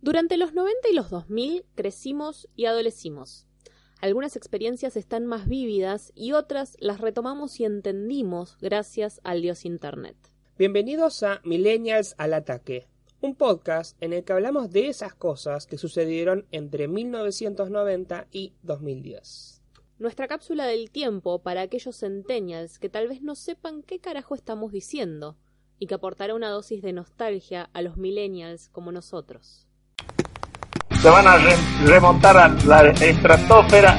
Durante los 90 y los 2000 crecimos y adolecimos. Algunas experiencias están más vívidas y otras las retomamos y entendimos gracias al dios Internet. Bienvenidos a Millennials al Ataque, un podcast en el que hablamos de esas cosas que sucedieron entre 1990 y 2010. Nuestra cápsula del tiempo para aquellos centennials que tal vez no sepan qué carajo estamos diciendo y que aportará una dosis de nostalgia a los millennials como nosotros se van a remontar a la estratosfera.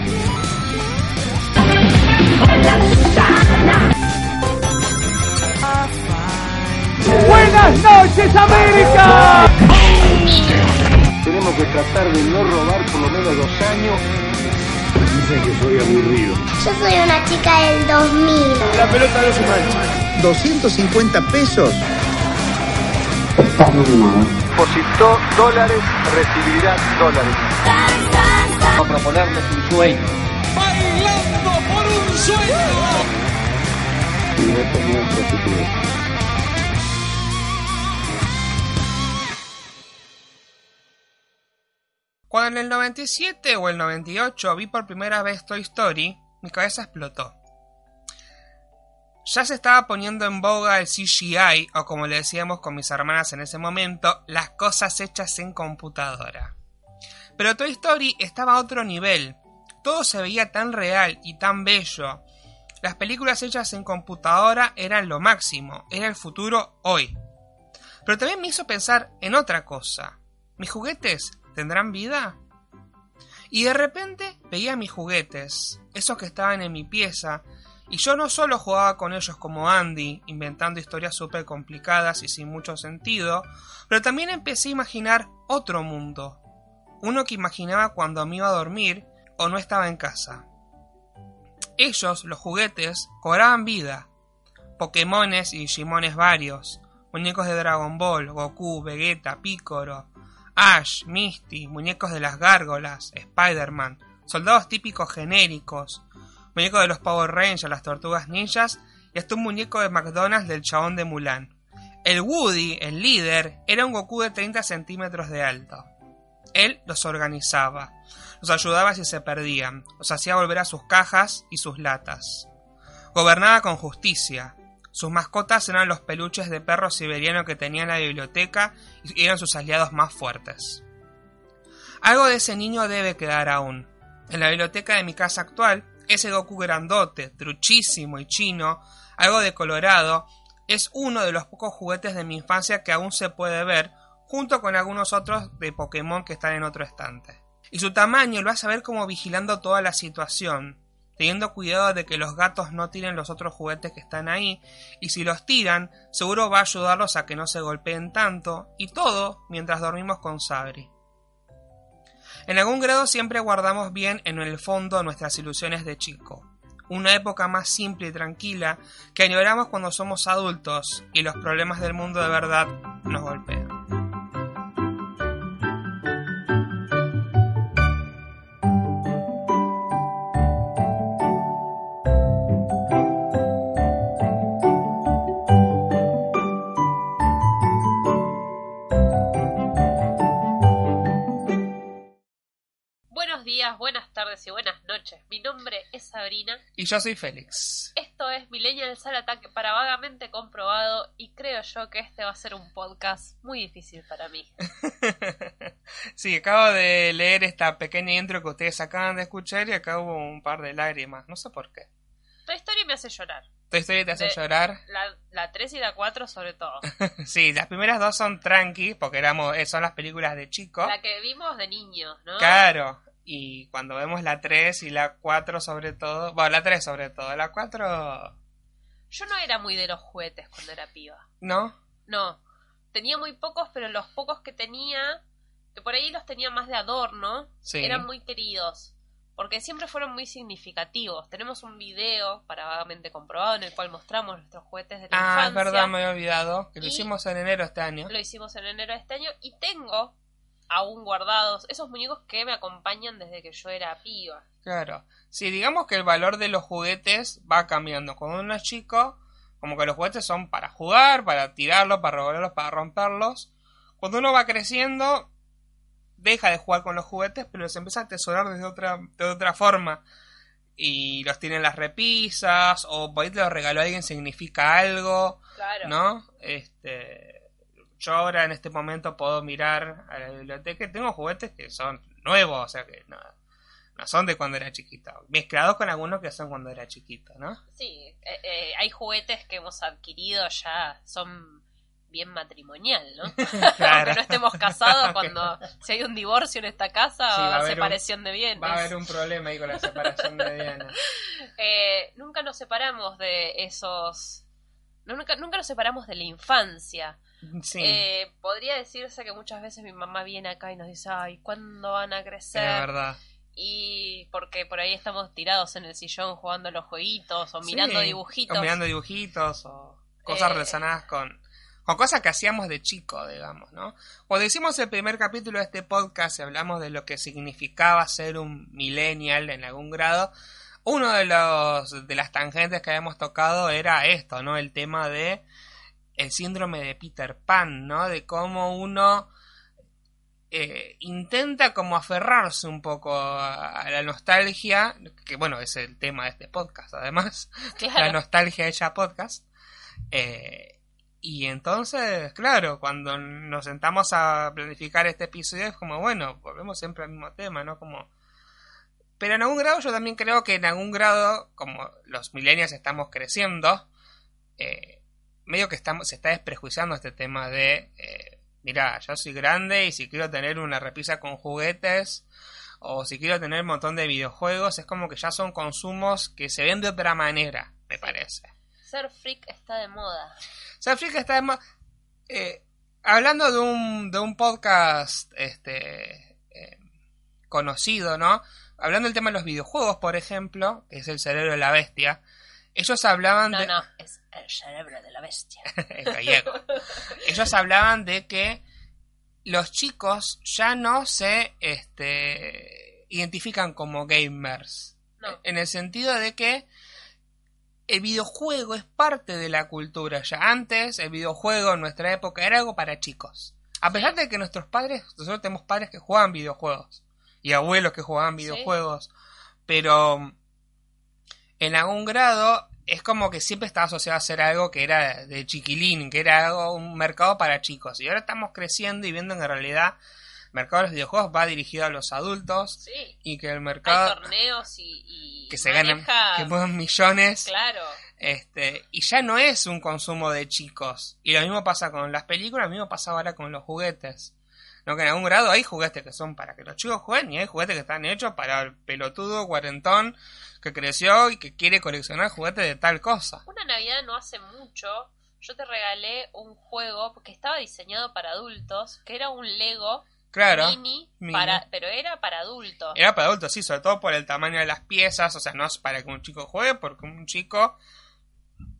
Buenas noches América. Tenemos que tratar de no robar por lo menos dos años. Dicen que soy aburrido. Yo soy una chica del 2000. La pelota no se mancha. 250 pesos. Estás nominado depositó dólares, recibirá dólares. Vamos a proponerles un sueño. ¡Bailando por un sueño! Y no. Cuando en el 97 o el 98 vi por primera vez Toy Story, mi cabeza explotó. Ya se estaba poniendo en boga el CGI, o como le decíamos con mis hermanas en ese momento, las cosas hechas en computadora. Pero Toy Story estaba a otro nivel. Todo se veía tan real y tan bello. Las películas hechas en computadora eran lo máximo, era el futuro hoy. Pero también me hizo pensar en otra cosa. ¿Mis juguetes tendrán vida? Y de repente veía mis juguetes, esos que estaban en mi pieza, y yo no solo jugaba con ellos como Andy, inventando historias súper complicadas y sin mucho sentido, pero también empecé a imaginar otro mundo. Uno que imaginaba cuando me iba a dormir o no estaba en casa. Ellos, los juguetes, cobraban vida. Pokémones y Digimones varios, muñecos de Dragon Ball, Goku, Vegeta, Piccolo, Ash, Misty, muñecos de las gárgolas, Spider-Man, soldados típicos genéricos, muñeco de los Power Rangers, las Tortugas Ninjas y hasta un muñeco de McDonald's del chabón de Mulan. El Woody, el líder, era un Goku de 30 centímetros de alto. Él los organizaba, los ayudaba si se perdían, los hacía volver a sus cajas y sus latas. Gobernaba con justicia. Sus mascotas eran los peluches de perro siberiano que tenía en la biblioteca y eran sus aliados más fuertes. Algo de ese niño debe quedar aún. En la biblioteca de mi casa actual ese Goku grandote, truchísimo y chino, algo de colorado, es uno de los pocos juguetes de mi infancia que aún se puede ver, junto con algunos otros de Pokémon que están en otro estante. Y su tamaño lo hace ver como vigilando toda la situación, teniendo cuidado de que los gatos no tiren los otros juguetes que están ahí, y si los tiran, seguro va a ayudarlos a que no se golpeen tanto, y todo mientras dormimos con Sabri. En algún grado siempre guardamos bien en el fondo nuestras ilusiones de chico. Una época más simple y tranquila que añoramos cuando somos adultos y los problemas del mundo de verdad nos golpean. Mi nombre es Sabrina. Y yo soy Félix. Esto es Millennial Sal Ataque para vagamente comprobado y creo yo que este va a ser un podcast muy difícil para mí. sí, acabo de leer esta pequeña intro que ustedes acaban de escuchar y acá hubo un par de lágrimas. No sé por qué. Tu historia me hace llorar. Tu historia te hace llorar. La, la 3 y la 4 sobre todo. sí, las primeras dos son tranqui, porque éramos, son las películas de chicos. La que vimos de niños, ¿no? Claro, y cuando vemos la 3 y la 4 sobre todo, bueno, la 3 sobre todo, la 4... Yo no era muy de los juguetes cuando era piba. ¿No? No. Tenía muy pocos, pero los pocos que tenía, que por ahí los tenía más de adorno, eran muy queridos. Porque siempre fueron muy significativos. Tenemos un video para vagamente comprobado en el cual mostramos nuestros juguetes de la infancia. Ah, es verdad, me había olvidado. Que lo hicimos en enero este año. Lo hicimos en enero de este año. Y tengo aún guardados, esos muñecos que me acompañan desde que yo era piba. Claro, sí, digamos que el valor de los juguetes va cambiando. Cuando uno es chico, como que los juguetes son para jugar, para tirarlos, para revolverlos, para romperlos. Cuando uno va creciendo, deja de jugar con los juguetes, pero los empieza a atesorar de otra, de otra forma. Y los tiene en las repisas, o por ahí te lo regaló a alguien, significa algo. Claro. ¿No? Este, yo ahora en este momento puedo mirar a la biblioteca y tengo juguetes que son nuevos, o sea que no, no son de cuando era chiquito. Mezclados con algunos que son cuando era chiquito, ¿no? Sí, eh, eh, hay juguetes que hemos adquirido ya, son bien matrimonial, ¿no? Aunque no estemos casados, cuando si hay un divorcio en esta casa va a separación de bienes. Va a haber un problema ahí con la separación de bienes. eh, nunca nos separamos de esos... Nunca, nunca nos separamos de la infancia. Sí. Eh, podría decirse que muchas veces mi mamá viene acá y nos dice, ay, ¿cuándo van a crecer? Es verdad. Y porque por ahí estamos tirados en el sillón jugando los jueguitos o mirando dibujitos. O mirando dibujitos o cosas Eh, relacionadas con, con cosas que hacíamos de chico, digamos, ¿no? Cuando hicimos el primer capítulo de este podcast y hablamos de lo que significaba ser un millennial en algún grado, uno de los de las tangentes que habíamos tocado era esto, ¿no? El tema de el síndrome de Peter Pan, ¿no? De cómo uno eh, intenta como aferrarse un poco a, a la nostalgia, que bueno, es el tema de este podcast, además, Claro. la nostalgia hecha podcast. Eh, y entonces, claro, cuando nos sentamos a planificar este episodio es como, bueno, volvemos siempre al mismo tema, ¿no? Como... Pero en algún grado yo también creo que en algún grado, como los millennials estamos creciendo, eh, medio que estamos, se está desprejuiciando este tema de, eh, mira, yo soy grande y si quiero tener una repisa con juguetes o si quiero tener un montón de videojuegos, es como que ya son consumos que se ven de otra manera, me parece. Ser freak está de moda. Ser freak está de mo- eh, hablando de un, de un podcast este eh, conocido, ¿no? Hablando del tema de los videojuegos, por ejemplo, que es el cerebro de la bestia, ellos hablaban No, de... no, es el cerebro de la bestia. en gallego. Ellos hablaban de que los chicos ya no se este, identifican como gamers. No. En el sentido de que el videojuego es parte de la cultura. Ya antes, el videojuego en nuestra época era algo para chicos. A pesar de que nuestros padres, nosotros tenemos padres que jugaban videojuegos y abuelos que jugaban Sí. videojuegos, pero en algún grado es como que siempre estaba asociado a ser algo que era de chiquilín, que era algo, un mercado para chicos. Y ahora estamos creciendo y viendo que en realidad el mercado de los videojuegos va dirigido a los adultos Sí. y que el Hay mercado torneos y, y que se ganan, que mueven millones, Claro. este, y ya no es un consumo de chicos. Y lo mismo pasa con las películas, lo mismo pasa ahora con los juguetes. No que en algún grado hay juguetes que son para que los chicos jueguen y hay juguetes que están hechos para el pelotudo cuarentón que creció y que quiere coleccionar juguetes de tal cosa. Una Navidad no hace mucho, yo te regalé un juego que estaba diseñado para adultos, que era un Lego Claro. mini, mini. Para, pero era para adultos. Era para adultos, sí, sobre todo por el tamaño de las piezas, o sea, no es para que un chico juegue, porque un chico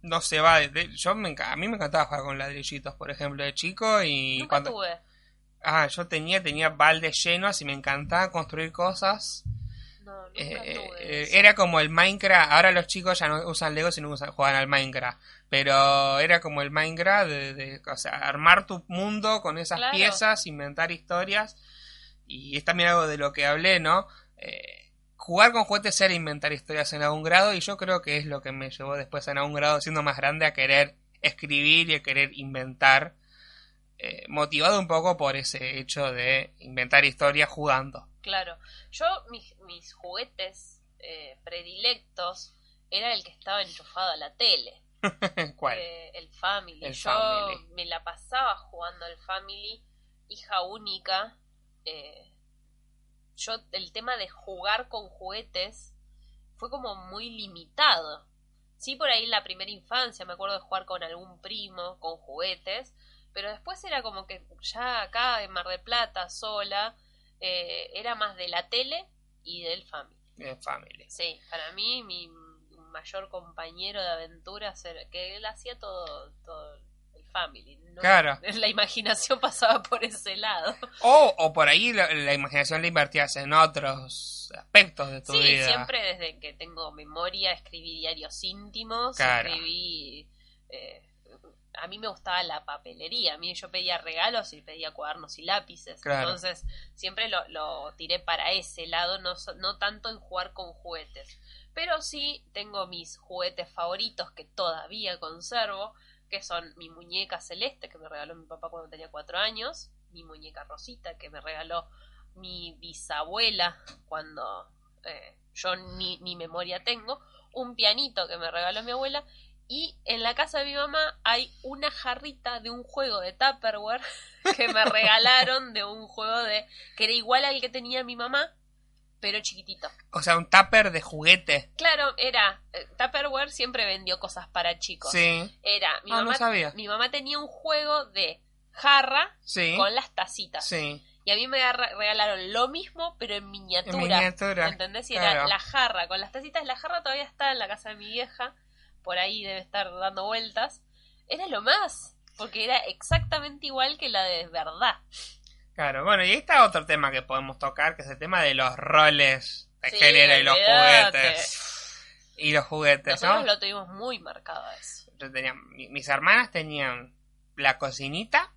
no se va de... yo me, a mí me encantaba jugar con ladrillitos, por ejemplo, de chico y Nunca cuando... tuve. Ah, yo tenía, tenía baldes llenos y me encantaba construir cosas. No, nunca Eh, tuve. eh, eso. era como el Minecraft, ahora los chicos ya no usan Lego sino usan, juegan al Minecraft. Pero era como el Minecraft de, de- o sea, armar tu mundo con esas Claro. piezas, inventar historias. Y es también algo de lo que hablé, ¿no? Eh, jugar con juguetes era inventar historias en algún grado y yo creo que es lo que me llevó después en algún grado siendo más grande a querer escribir y a querer inventar. Eh, motivado un poco por ese hecho de inventar historias jugando. Claro. Yo, mis, mis juguetes eh, predilectos era el que estaba enchufado a la tele. ¿Cuál? Eh, el Family. El Yo Family. me la pasaba jugando el Family, hija única. yo, el tema de jugar con juguetes fue como muy limitado. Sí, por ahí en la primera infancia me acuerdo de jugar con algún primo, con juguetes, pero después era como que ya acá en Mar del Plata, sola, eh, era más de la tele y del Family. Eh, Family. Sí, para mí mi mayor compañero de aventuras era que él hacía todo, todo el family. ¿no? Claro. La imaginación pasaba por ese lado. O, o por ahí la, la imaginación la invertías en otros aspectos de tu Sí, vida. siempre desde que tengo memoria escribí diarios íntimos, Claro. escribí... eh, a mí me gustaba la papelería. A mí yo pedía regalos y pedía cuadernos y lápices. Entonces siempre lo, lo, tiré para ese lado, no, no tanto en jugar con juguetes. Pero sí tengo mis juguetes favoritos que todavía conservo, que son mi muñeca celeste que me regaló mi papá cuando tenía cuatro años, mi muñeca rosita que me regaló mi bisabuela cuando eh, yo ni, ni memoria tengo, un pianito que me regaló mi abuela y en la casa de mi mamá hay una jarrita de un juego de Tupperware que me regalaron de un juego de que era igual al que tenía mi mamá, pero chiquitito. O sea, un tupper de juguete. Claro, era eh, Tupperware siempre vendió cosas para chicos. Sí. Era mi ah, mamá sabía. mi mamá tenía un juego de jarra con las tacitas. Sí. Y a mí me regalaron lo mismo, pero en miniatura. En miniatura. ¿Entendés? Y era la jarra con las tacitas. La jarra todavía está en la casa de mi vieja por ahí debe estar dando vueltas, era lo más, porque era exactamente igual que la de verdad. Claro, bueno, y ahí está otro tema que podemos tocar, que es el tema de los roles de género y los juguetes. Y los juguetes, Nosotros lo tuvimos muy marcado eso. Yo tenía, mis hermanas tenían la cocinita,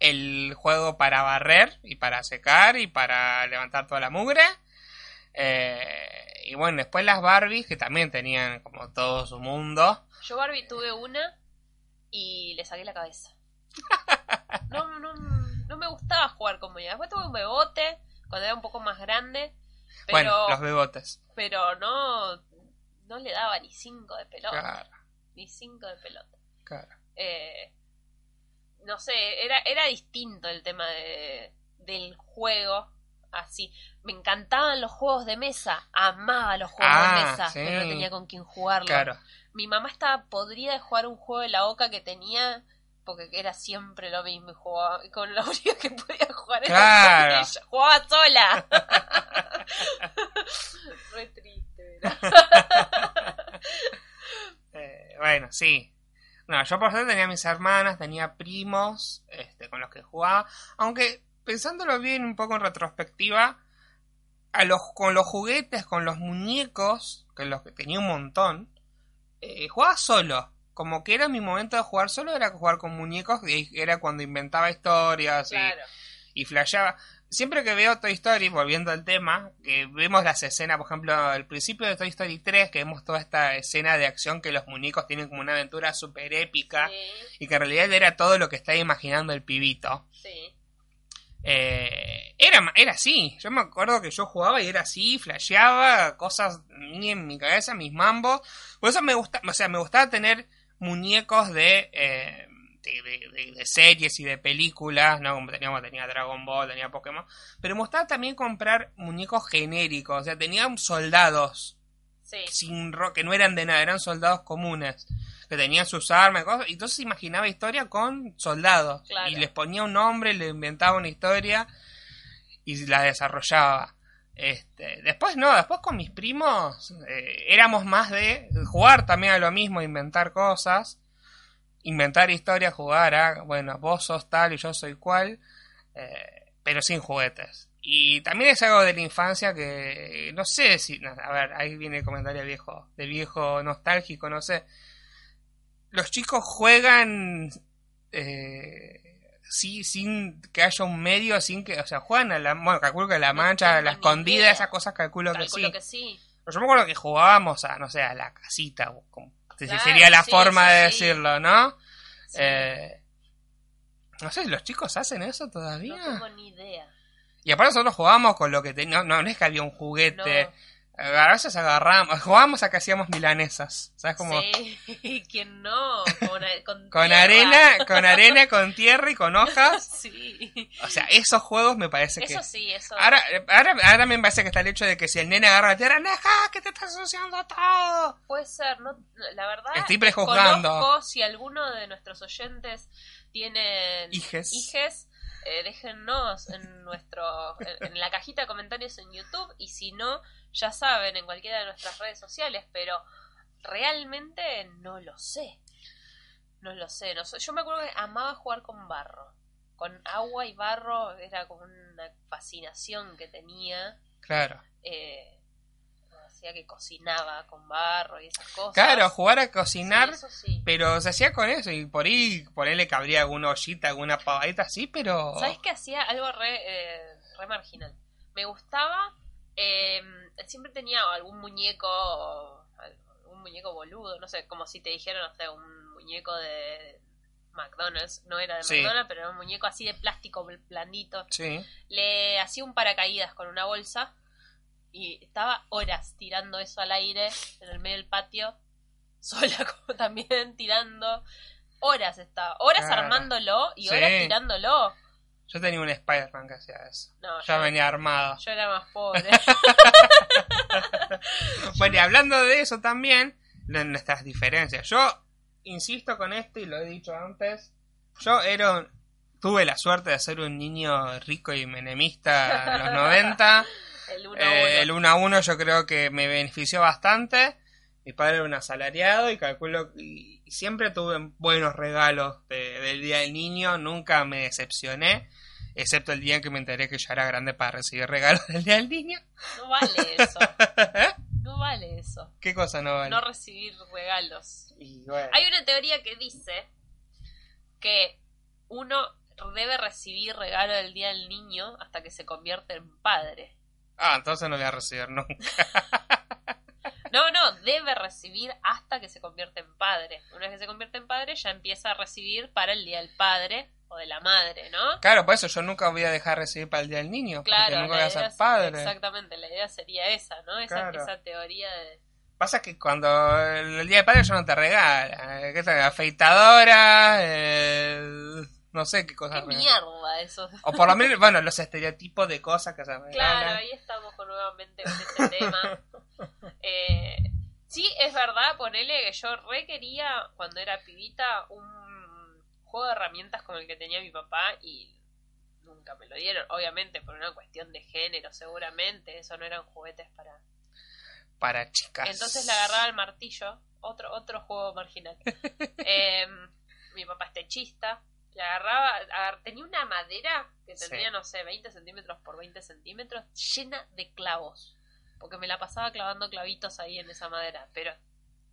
el juego para barrer y para secar y para levantar toda la mugre. Eh, y bueno, después las Barbies, que también tenían como todo su mundo. Yo Barbie tuve una y le saqué la cabeza. No, no, no me gustaba jugar con ella. Después tuve un bebote cuando era un poco más grande. Pero, bueno, los bebotes. Pero no, no le daba ni cinco de pelota. Ni cinco de pelota. Claro. Eh, no sé, era, era distinto el tema de, del juego así. Me encantaban los juegos de mesa, amaba los juegos de ah, mesa, pero no tenía con quién jugarlo. Mi mamá estaba podrida de jugar un juego de la boca que tenía porque era siempre lo mismo y jugaba con la única que podía jugar era con ella. Jugaba sola. Re triste, eh, bueno, sí. No, yo por suerte tenía mis hermanas, tenía primos este, con los que jugaba. Aunque pensándolo bien un poco en retrospectiva, a los, con los juguetes, con los muñecos, que los que tenía un montón, eh, jugaba solo. Como que era mi momento de jugar solo, era jugar con muñecos, y era cuando inventaba historias y, y flasheaba. Siempre que veo Toy Story, volviendo al tema, que vemos las escenas, por ejemplo, al principio de Toy Story 3, que vemos toda esta escena de acción que los muñecos tienen como una aventura súper épica, y que en realidad era todo lo que estaba imaginando el pibito. Sí. Eh, era, era así. Yo me acuerdo que yo jugaba y era así, flasheaba cosas ni en mi cabeza, mis mambos. Por eso me gusta, o sea, me gustaba tener muñecos de, eh, de, series y de películas, ¿no? Como teníamos, tenía Dragon Ball, tenía Pokémon. Pero me gustaba también comprar muñecos genéricos, o sea, tenían soldados. Sin que no eran de nada, eran soldados comunes que tenían sus armas y cosas. Y entonces imaginaba historia con soldados. Y les ponía un nombre, le inventaba una historia y la desarrollaba. Este, después no, después con mis primos eh, éramos más de jugar también a lo mismo, inventar cosas, inventar historias, jugar a, bueno, vos sos tal y yo soy cual, eh, pero sin juguetes. Y también es algo de la infancia que no sé si, a ver, ahí viene el comentario viejo, de viejo nostálgico, no sé los chicos juegan eh, sí, sin que haya un medio, sin que, o sea, juegan a la, bueno, calculo que la mancha, la escondida, esas cosas calculo, que sí. Que sí. Yo me acuerdo que jugábamos a, no sé, a la casita, como, sería la forma de decirlo, ¿no? Eh, no sé, ¿los chicos hacen eso todavía? No tengo ni idea. Y aparte nosotros jugábamos con lo que teníamos, no, no es que había un juguete a veces agarramos, jugábamos a que hacíamos milanesas, ¿sabes cómo? Sí, ¿quién no? Con, con, arena, con arena, con tierra y con hojas. Sí. O sea, esos juegos me parece que... Eso sí, eso... Ahora, ahora, ahora me parece que está el hecho de que si el nene agarra la tierra, ¡Neja, que te estás asociando todo! Puede ser, no, la verdad... Estoy prejuzgando. si alguno de nuestros oyentes tiene hijes, hijes eh, déjennos en nuestro en, la cajita de comentarios en YouTube y si no ya saben en cualquiera de nuestras redes sociales pero realmente no lo sé. No lo sé no yo me acuerdo que amaba jugar con barro. Con agua y barro era como una fascinación que tenía. Claro. Eh, que cocinaba con barro y esas cosas. Claro, jugar a cocinar, pero se hacía con eso y por ahí, por ahí le cabría alguna ollita, alguna pavadita así, pero... ¿Sabes que hacía algo re, eh, re marginal? Me gustaba, eh, siempre tenía algún muñeco, un muñeco boludo, no sé, como si te dijeran, no sé, un muñeco de McDonald's, no era de McDonald's, pero era un muñeco así de plástico blandito. Sí. Le hacía un paracaídas con una bolsa y estaba horas tirando eso al aire en el medio del patio, sola como también tirando. Horas estaba, horas armándolo y horas tirándolo. Yo tenía un Spider-Man que hacía eso. No, ya venía armado. Yo era más pobre. bueno, y hablando de eso también, de nuestras diferencias. Yo insisto con esto y lo he dicho antes. Yo era tuve la suerte de ser un niño rico y menemista en los 90. el 1 eh, el 1 a 1 yo creo que me benefició bastante. Mi padre era un asalariado y calculo y siempre tuve buenos regalos del Día del Niño, nunca me decepcioné, excepto el día en que me enteré que ya era grande para recibir regalos del Día del Niño. No vale eso. No vale eso. ¿Qué cosa no vale? No recibir regalos. Hay una teoría que dice que uno debe recibir regalo del Día del Niño hasta que se convierte en padre. Ah, entonces no voy a recibir nunca. No, no, debe recibir hasta que se convierte en padre. Una vez que se convierte en padre, ya empieza a recibir para el Día del Padre o de la Madre, ¿no? Claro, por eso yo nunca voy a dejar recibir para el Día del Niño. Claro, porque nunca voy a ser padre. Exactamente, la idea sería esa, ¿no? Esa, esa teoría de Pasa que cuando el día de padre yo no te regala. ¿Qué tal? Afeitadora, no sé qué cosas. Qué mierda eso. O por lo menos, bueno, los estereotipos de cosas que se regalan. Claro, ahí estamos nuevamente con este tema. Eh, sí, es verdad, ponele que yo re quería, cuando era pibita, un juego de herramientas como el que tenía mi papá y nunca me lo dieron. Obviamente por una cuestión de género, seguramente. Eso no eran juguetes para para chicas. Entonces le agarraba el martillo, otro, otro juego marginal. Em, mi papá es techista, le agarraba, tenía una madera que tendría, no sé, 20 centímetros por 20 centímetros, llena de clavos. Porque me la pasaba clavando clavitos ahí en esa madera. Pero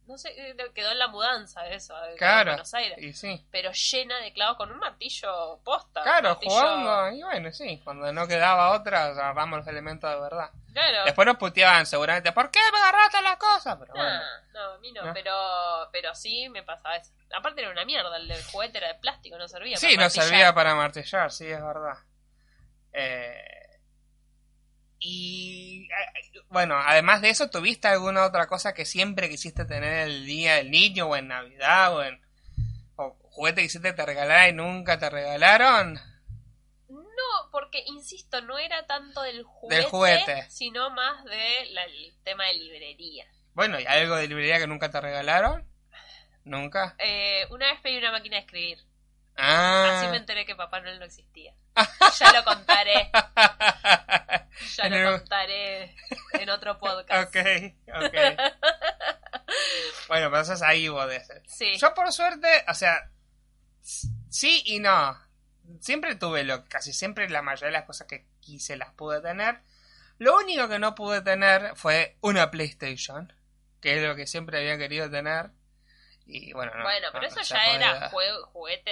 no sé, eh, quedó en la mudanza eso, eh, en Buenos Aires. Pero llena de clavos con un martillo posta. Claro, jugando, y bueno, sí, cuando no quedaba otra, agarramos los elementos de verdad. Claro. Después nos puteaban seguramente, ¿por qué me agarraste las cosas? Pero bueno. No, a mí no, Pero, pero sí me pasaba eso. Aparte era una mierda, el del juguete era de plástico, no servía sí, no servía para martillar, sí, es verdad. Eh y bueno, además de eso, ¿tuviste alguna otra cosa que siempre quisiste tener el día del niño o en Navidad o en o juguete que quisiste te regalar y nunca te regalaron? Porque insisto, no era tanto del juguete, juguete. sino más del tema de librería. Bueno, ¿y algo de librería que nunca te regalaron? ¿Nunca? Eh, una vez pedí una máquina de escribir. Ah. Así me enteré que Papá Noel no existía. ya lo contaré. Ya lo contaré en otro podcast. Ok, ok. bueno, pero eso es ahí vos de Sí. Yo por suerte, o sea, sí y no. Siempre tuve lo, casi siempre la mayoría de las cosas que quise las pude tener. Lo único que no pude tener fue una PlayStation, que es lo que siempre había querido tener. Y bueno, no, bueno pero eso ya era juguete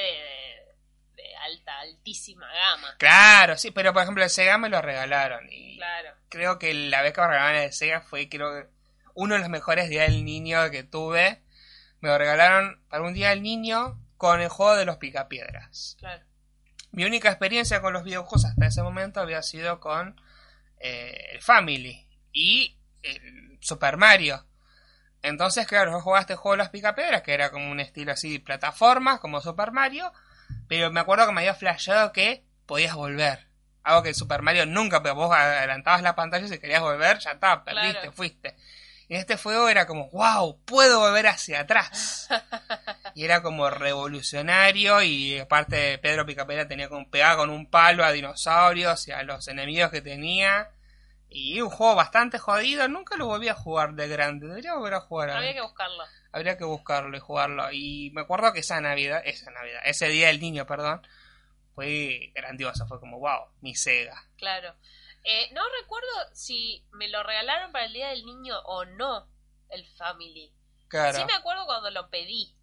de alta, altísima gama. Claro, sí, pero por ejemplo el Sega me lo regalaron. Y claro. Creo que la vez que me regalaron el Sega fue creo uno de los mejores días del niño que tuve. Me lo regalaron para un día del niño con el juego de los picapiedras. Claro. Mi única experiencia con los videojuegos hasta ese momento había sido con eh, el Family y el Super Mario. Entonces, claro, yo jugaba este juego de las picapiedras, que era como un estilo así de plataformas, como Super Mario, pero me acuerdo que me había flashado que podías volver. Algo que Super Mario nunca, pero vos adelantabas la pantalla y si querías volver, ya está, perdiste, fuiste. En este juego era como, wow, puedo volver hacia atrás. y era como revolucionario y aparte Pedro Picapera tenía como pegado con un palo a dinosaurios y a los enemigos que tenía. Y un juego bastante jodido, nunca lo volví a jugar de grande, debería volver a jugar. Habría que buscarlo habría que buscarlo y jugarlo. Y me acuerdo que esa Navidad, esa Navidad, ese día del niño, perdón, fue grandioso, fue como, wow, mi Sega. Claro. Eh, no recuerdo si me lo regalaron para el Día del Niño o no, el Family. Claro. Sí me acuerdo cuando lo pedí.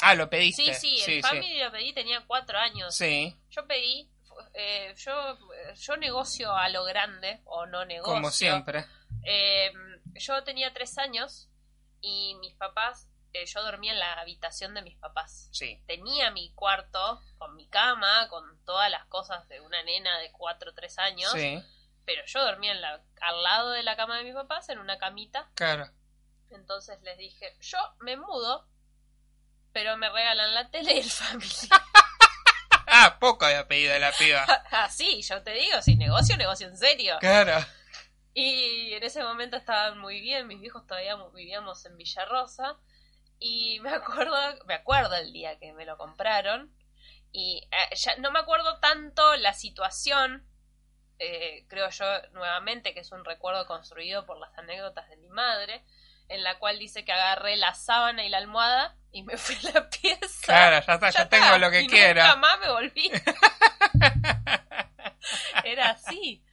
Ah, lo pediste. Sí, sí, el Family lo pedí, tenía cuatro años. Sí. Yo pedí, eh, yo, yo negocio a lo grande, o no negocio. Como siempre. Eh, yo tenía tres años y mis papás yo dormía en la habitación de mis papás. Sí. Tenía mi cuarto con mi cama, con todas las cosas de una nena de 4 o 3 años. Sí. Pero yo dormía en la, al lado de la cama de mis papás, en una camita. Claro. Entonces les dije, yo me mudo, pero me regalan la tele y el familia. ah, poco había pedido la piba. ah, sí, yo te digo, si negocio, negocio en serio. Claro. Y en ese momento estaban muy bien, mis hijos todavía vivíamos en Villarrosa. Y me acuerdo, me acuerdo el día que me lo compraron. Y eh, ya no me acuerdo tanto la situación, eh, creo yo nuevamente que es un recuerdo construido por las anécdotas de mi madre, en la cual dice que agarré la sábana y la almohada y me fui a la pieza. Claro, ya está, ya, tengo lo que y. Nunca más me volví. Era así.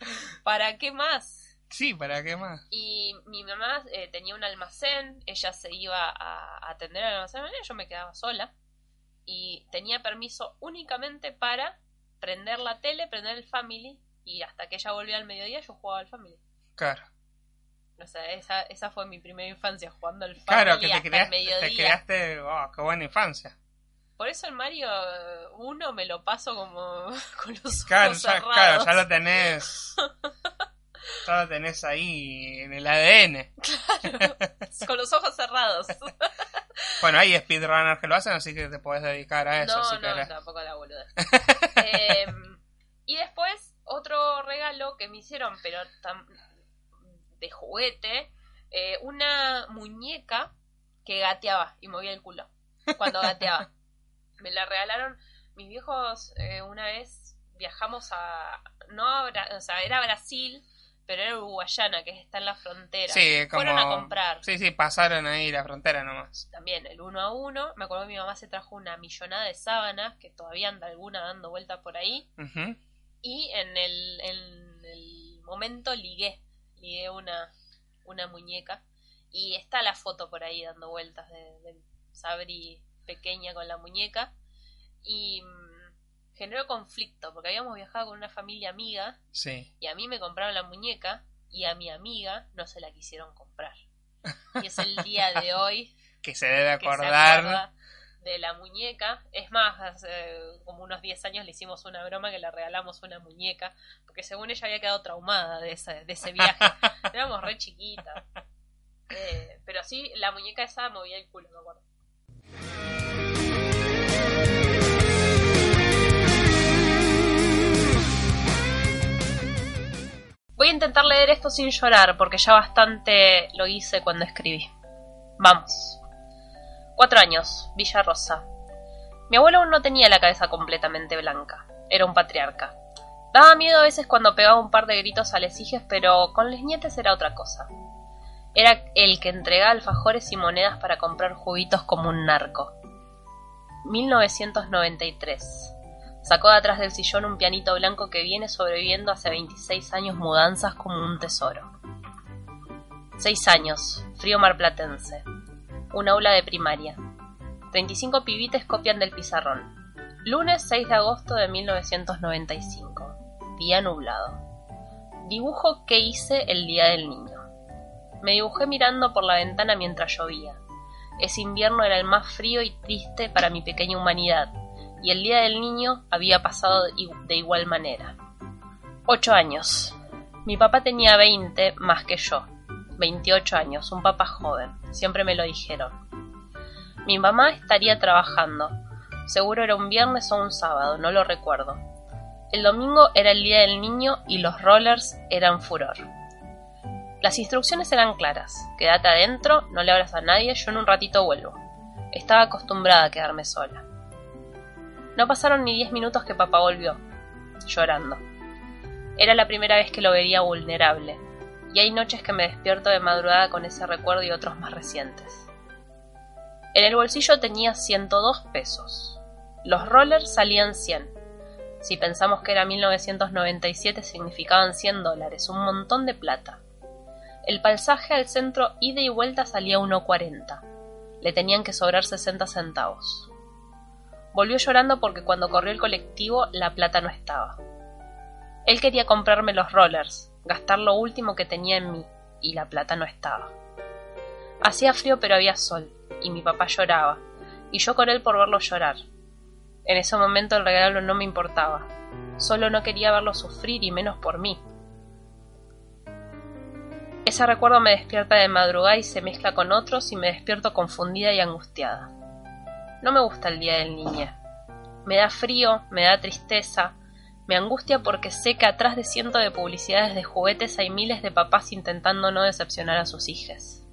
¿Para qué más? Sí, ¿para qué más? Y mi mamá eh, tenía un almacén, ella se iba a atender al almacén, yo me quedaba sola y tenía permiso únicamente para prender la tele, prender el family y hasta que ella volvía al mediodía yo jugaba al family. Claro. O sea, esa, esa fue mi primera infancia jugando al family claro, que te hasta creaste, mediodía. Te creaste, oh, qué buena infancia. Por eso el Mario 1 me lo paso como con los ojos claro, cerrados. Claro, ya lo tenés Ya lo tenés ahí en el ADN. Claro, con los ojos cerrados. Bueno, hay speedrunners que lo hacen, así que te puedes dedicar a eso. No, no, tampoco la boluda. Em, y después, otro regalo que me hicieron, pero de juguete, eh, una muñeca que gateaba y movía el culo cuando gateaba. me la regalaron mis viejos eh, una vez viajamos a no a, o sea era Brasil pero era uruguayana, que está en la frontera. Sí, como... Fueron a comprar. Sí, sí, pasaron ahí la frontera nomás. También, el uno a uno. Me acuerdo que mi mamá se trajo una millonada de sábanas, que todavía anda alguna dando vuelta por ahí. Y en el, en el momento ligué, ligué una, una muñeca. Y está la foto por ahí dando vueltas de, de Sabri pequeña con la muñeca. Y generó conflicto, porque habíamos viajado con una familia amiga sí. y a mí me compraron la muñeca y a mi amiga no se la quisieron comprar. Y es el día de hoy que se debe acordar de la muñeca. Es más, hace como unos 10 años le hicimos una broma que le regalamos una muñeca, porque según ella había quedado traumada de ese, de ese viaje. Éramos re chiquitas. Eh, pero sí, la muñeca esa movía el culo, me acuerdo. Voy a intentar leer esto sin llorar, porque ya bastante lo hice cuando escribí. Vamos. Cuatro años, Villa Rosa. Mi abuelo aún no tenía la cabeza completamente blanca. Era un patriarca. Daba miedo a veces cuando pegaba un par de gritos a lesijes, pero con les nietes era otra cosa. Era el que entregaba alfajores y monedas para comprar juguitos como un narco. 1993. Sacó de atrás del sillón un pianito blanco que viene sobreviviendo hace 26 años mudanzas como un tesoro. Seis años, frío marplatense. Un aula de primaria. 35 pibites copian del pizarrón. Lunes 6 de agosto de 1995. Día nublado. Dibujo que hice el día del niño. Me dibujé mirando por la ventana mientras llovía. Ese invierno era el más frío y triste para mi pequeña humanidad, y el Día del Niño había pasado de igual manera. Ocho años. Mi papá tenía veinte más que yo. Veintiocho años, un papá joven, siempre me lo dijeron. Mi mamá estaría trabajando. Seguro era un viernes o un sábado, no lo recuerdo. El domingo era el día del niño y los rollers eran furor. Las instrucciones eran claras. Quédate adentro, no le abras a nadie, yo en un ratito vuelvo. Estaba acostumbrada a quedarme sola. No pasaron ni diez minutos que papá volvió, llorando. Era la primera vez que lo veía vulnerable, y hay noches que me despierto de madrugada con ese recuerdo y otros más recientes. En el bolsillo tenía 102 pesos. Los rollers salían 100. Si pensamos que era 1997 significaban 100 dólares, un montón de plata. El pasaje al centro ida y vuelta salía 1.40. Le tenían que sobrar 60 centavos. Volvió llorando porque cuando corrió el colectivo la plata no estaba. Él quería comprarme los rollers, gastar lo último que tenía en mí, y la plata no estaba. Hacía frío pero había sol, y mi papá lloraba, y yo con él por verlo llorar. En ese momento el regalo no me importaba, solo no quería verlo sufrir y menos por mí. Ese recuerdo me despierta de madrugada y se mezcla con otros y me despierto confundida y angustiada. No me gusta el día del niño. Me da frío, me da tristeza, me angustia porque sé que atrás de cientos de publicidades de juguetes hay miles de papás intentando no decepcionar a sus hijas.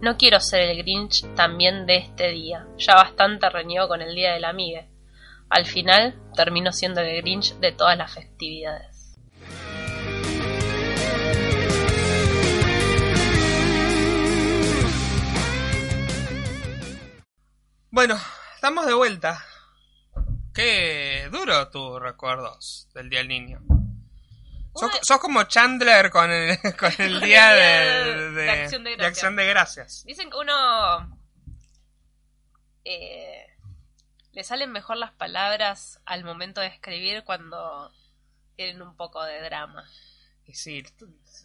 No quiero ser el Grinch también de este día, ya bastante reñido con el día de la amiga. Al final termino siendo el Grinch de todas las festividades. Bueno, estamos de vuelta. Qué duro tus recuerdos del Día del Niño. Sos, como Chandler con el, con el día de, acción de, gracias. Dicen que uno eh, le salen mejor las palabras al momento de escribir cuando tienen un poco de drama. Y sí,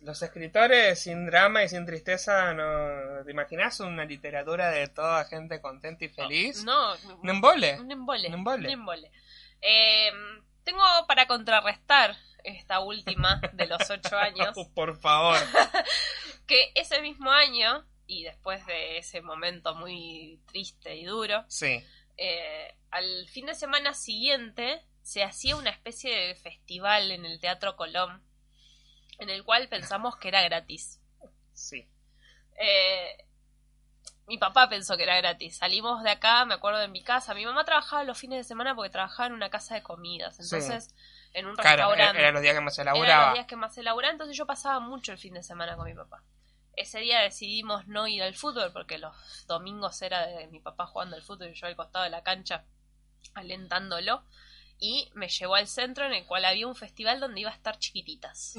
los escritores sin drama y sin tristeza, no, ¿te imaginas una literatura de toda gente contenta y feliz? No, un embole. Un embole. Un embole. Em, tengo para contrarrestar esta última de los ocho años. Por favor. que ese mismo año, y después de ese momento muy triste y duro, sí. Eh, al fin de semana siguiente se hacía una especie de festival en el Teatro Colón en el cual pensamos que era gratis. Sí. Eh, mi papá pensó que era gratis. Salimos de acá, me acuerdo de mi casa. Mi mamá trabajaba los fines de semana porque trabajaba en una casa de comidas. Entonces, en un restaurante. Eran los días que más se elaboraba. Eran los días que más se elaboraba. Entonces yo pasaba mucho el fin de semana con mi papá. Ese día decidimos no ir al fútbol porque los domingos era de mi papá jugando al fútbol y yo al costado de la cancha alentándolo. Y me llevó al centro en el cual había un festival donde iba a estar chiquititas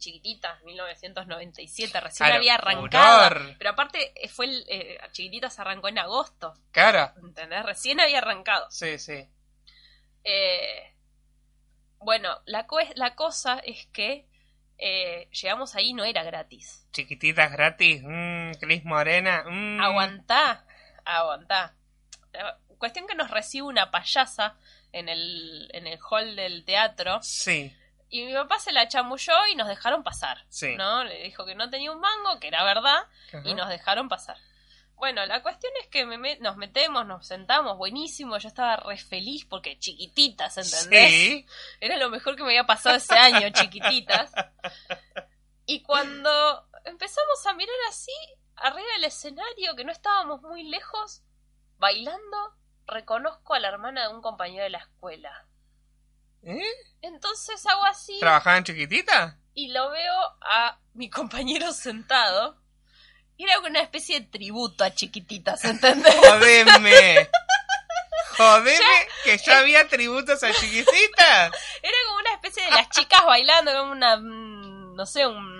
chiquititas, 1997, recién había arrancado. Pero aparte, eh, fue el, eh, chiquititas arrancó en agosto. Cara. ¿Entendés? Recién había arrancado. Sí, sí. Eh, bueno, la, la cosa es que llegamos ahí no era gratis. Chiquititas gratis, mmm, Cris Morena. Mmm. Aguantá, aguantá. Cuestión que nos recibe una payasa en el, en el hall del teatro. Sí. Y mi papá se la chamulló y nos dejaron pasar. ¿No? Le dijo que no tenía un mango, que era verdad, y nos dejaron pasar. Bueno, la cuestión es que nos metemos, nos sentamos, buenísimo, yo estaba re feliz porque chiquititas, ¿entendés? Sí. Era lo mejor que me había pasado ese año, chiquititas. Y cuando empezamos a mirar así, arriba del escenario, que no estábamos muy lejos, bailando, reconozco a la hermana de un compañero de la escuela. ¿Eh? Entonces hago así. ¿Trabajaban chiquitita? Y lo veo a mi compañero sentado. Y era una especie de tributo a chiquititas, ¿entendés? Jodeme. Jodeme que ya había tributos a chiquititas. Era como una especie de las chicas bailando, como una, mm, no sé, un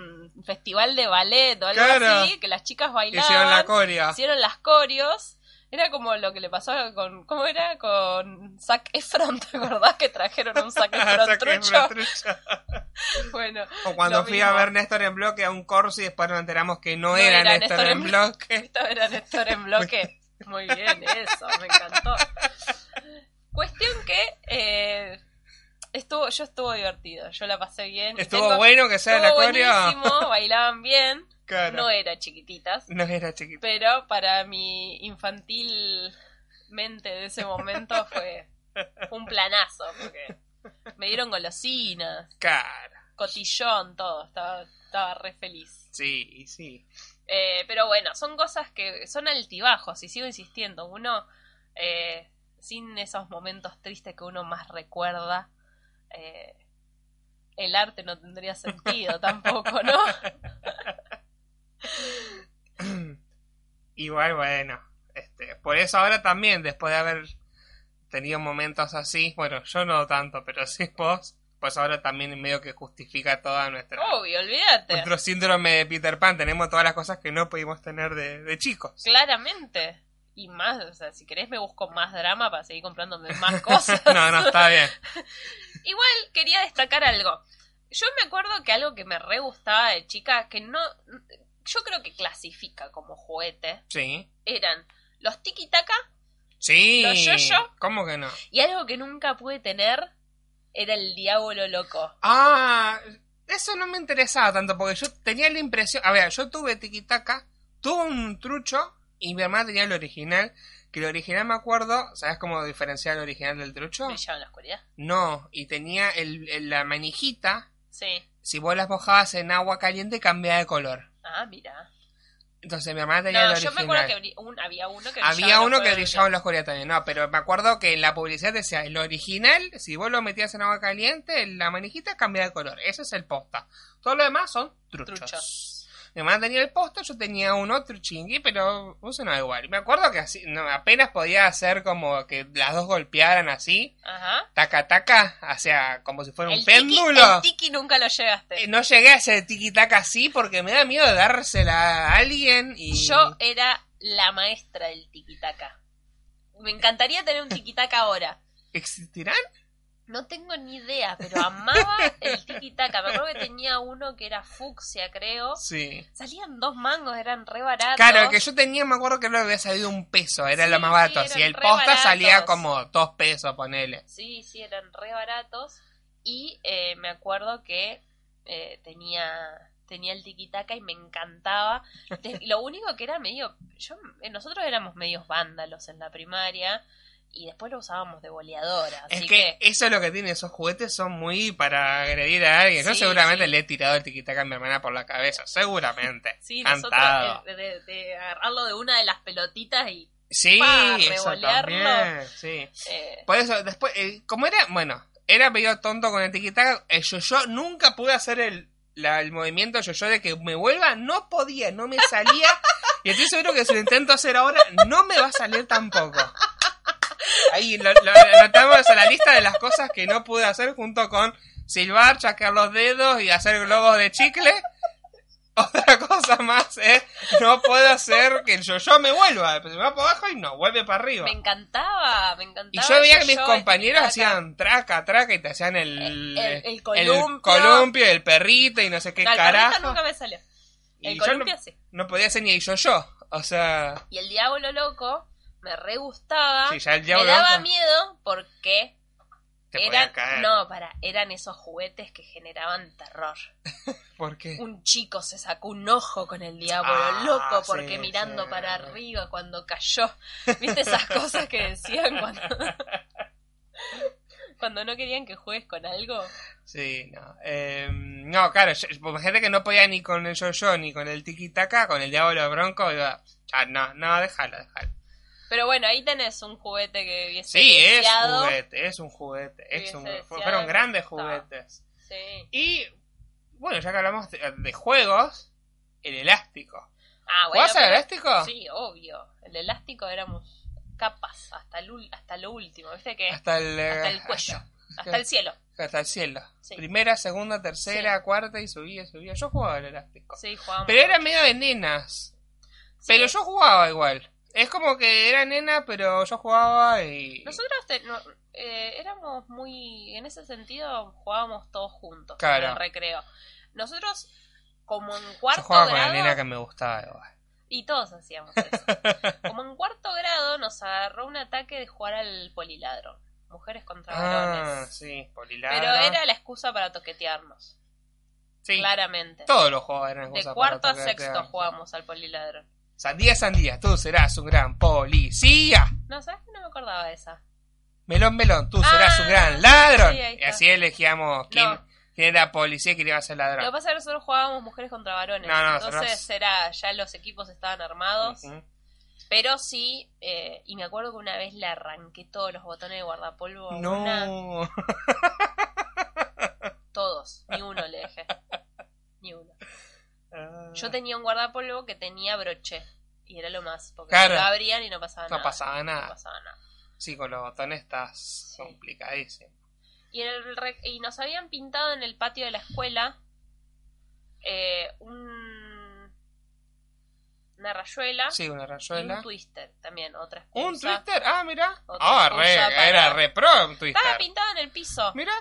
festival de ballet o algo así, que las chicas bailaban. Hicieron la corea. Hicieron las corios. Era como lo que le pasó con. ¿Cómo era? Con Zac Efron, ¿te acordás que trajeron un Zac Efron trucho? bueno. O cuando fui a ver Néstor en bloque a un corso y después nos enteramos que no, era, Néstor, en bloque. Esto era Néstor en bloque. Muy bien, eso, me encantó. Cuestión que. Eh, estuvo, yo estuvo divertido, yo la pasé bien. Estuvo bueno que sea la coreo. bailaban bien. No era chiquititas. No era chiquititas. Pero para mi infantil mente de ese momento fue un planazo. Porque me dieron golosinas. Cara. Cotillón, todo. Estaba, estaba re feliz. Sí, sí. Eh, pero bueno, son cosas que son altibajos y sigo insistiendo. Uno, eh, sin esos momentos tristes que uno más recuerda, eh, el arte no tendría sentido tampoco, ¿no? Igual, bueno, este, por eso ahora también, después de haber tenido momentos así. Bueno, yo no tanto, pero sí vos. Pues ahora también medio que justifica toda nuestra... Obvio, olvídate. Nuestro síndrome de Peter Pan. Tenemos todas las cosas que no pudimos tener de, de chicos. Claramente. Y más, o sea, si querés me busco más drama para seguir comprándome más cosas. no, no, está bien. Igual quería destacar algo. Yo me acuerdo que algo que me re gustaba de chica, que no... Yo creo que clasifica como juguete. Sí. Eran los tiki-taka. Sí. Los yo-yo. ¿Cómo que no? Y algo que nunca pude tener era el diablo loco. Ah, eso no me interesaba tanto porque yo tenía la impresión. A ver, yo tuve tiki-taka, tuve un trucho y mi hermana tenía el original. Que el original me acuerdo, ¿sabes cómo diferenciar el original del trucho? ¿Brillaba en la oscuridad? No, y tenía el, la manijita. Sí. Si vos las mojabas en agua caliente, cambiaba de color. Ah, mira. Entonces mi hermana tenía el original. yo me acuerdo que un, había uno que Había uno que brillaba en la oscuridad también, no, pero me acuerdo que en la publicidad decía, el original, si vos lo metías en agua caliente, la manijita cambiaba de color. Ese es el posta. Todo lo demás son truchos. truchos. Mi mamá tenía el posto, yo tenía un otro chingui, pero no igual. Me acuerdo que así, no, apenas podía hacer como que las dos golpearan así. Ajá. Taca, taca, o sea, como si fuera un péndulo. el tiki nunca lo llegaste. Eh, no llegué a ese tiki taca así porque me da miedo dársela a alguien y... Yo era la maestra del tiki taka. Me encantaría tener un tiki taka ahora. ¿Existirán? No tengo ni idea, pero amaba el tiki-taka. Me acuerdo que tenía uno que era fucsia, creo. Sí. Salían dos mangos, eran re baratos. Claro, el que yo tenía, me acuerdo que no había salido un peso, era lo más barato. si el posta salía como dos pesos, ponele. Sí, sí, eran re baratos. Y eh, me acuerdo que eh, tenía tenía el tiki-taka y me encantaba. lo único que era medio. yo Nosotros éramos medios vándalos en la primaria y después lo usábamos de boleadora. es que, eso es lo que tiene, esos juguetes son muy para agredir a alguien. Yo seguramente le he tirado el tiquitaca a mi hermana por la cabeza, seguramente. Sí, nosotros de, de, agarrarlo de una de las pelotitas y sí, eso también, sí. Eh, por eso, después, eh, como era, bueno, era medio tonto con el tiquitaca, el yo-yo nunca pude hacer el, el movimiento yo-yo de que me vuelva, no podía, no me salía. y estoy seguro que si lo intento hacer ahora, no me va a salir tampoco. Ahí lo, anotamos en la lista de las cosas que no pude hacer junto con silbar, chaquear los dedos y hacer globos de chicle. Otra cosa más es, no puedo hacer que el yo-yo me vuelva. Se me va para abajo y no, vuelve para arriba. Me encantaba, me encantaba. Y yo veía que mis compañeros hacían traca, traca y te hacían el, el, columpio. el columpio, el perrito y no sé qué no, carajo. El nunca me salió. El y columpio no, sí. No podía hacer ni el yo-yo. O sea. Y el diablo loco me re gustaba. me daba miedo porque eran, no, para, eran esos juguetes que generaban terror. ¿Por qué? Un chico se sacó un ojo con el diablo ah, loco porque mirando para arriba cuando cayó. ¿Viste esas cosas que decían cuando cuando no querían que juegues con algo? Sí, no. Em, no, claro, gente que no podía ni con el yo-yo ni con el tiki-taka, con el diablo bronco, iba, ah, no, no, déjalo, déjalo. Pero bueno, ahí tenés un juguete que hubiese Sí, es un juguete, es un juguete. Es un, fueron grandes juguetes. Sí. Y bueno, ya que hablamos de, juegos, el elástico. Ah, bueno. ¿Jugás al elástico? Sí, obvio. El elástico éramos capas hasta, el, hasta lo último, ¿viste? Que hasta el, hasta el cuello, hasta, el cielo. Hasta el cielo. Primera, segunda, tercera, cuarta y subía, subía. Yo jugaba al elástico. Sí, jugaba. Pero era medio de nenas. Pero yo jugaba igual. Es como que era nena, pero yo jugaba y... Nosotros eh, éramos muy... En ese sentido jugábamos todos juntos claro. en el recreo. Nosotros, como en cuarto yo jugaba grado... con la nena que me gustaba igual. Y todos hacíamos eso. como en cuarto grado nos agarró un ataque de jugar al poliladro. Mujeres contra varones. Ah, sí, poliladro. Pero era la excusa para toquetearnos. Sí. Claramente. Todos los juegos eran De cuarto a sexto jugamos al poliladro. Sandía, sandía, tú serás un gran policía. No, ¿sabes que no me acordaba de esa? Melón, melón, tú serás un ah, gran ladrón. y así elegíamos quién, era policía y quién iba a ser ladrón. Lo que pasa es que nosotros jugábamos mujeres contra varones. No, no, Entonces era, ya los equipos estaban armados. Pero sí, eh, y me acuerdo que una vez le arranqué todos los botones de guardapolvo. No. Todos, ni uno le dejé. Ni uno. Yo tenía un guardapolvo que tenía broche. Y era lo más. Porque lo abrían y no pasaba nada. No pasaba nada. No pasaba nada. Sí, con los botones estás complicadísimo. Y, el y nos habían pintado en el patio de la escuela eh, un, una rayuela. Sí, una rayuela. Y un twister también, otra excusa. ¿Un twister? Ah, mira. Ah, re, era re pro un twister. Estaba pintado en el piso. Mira.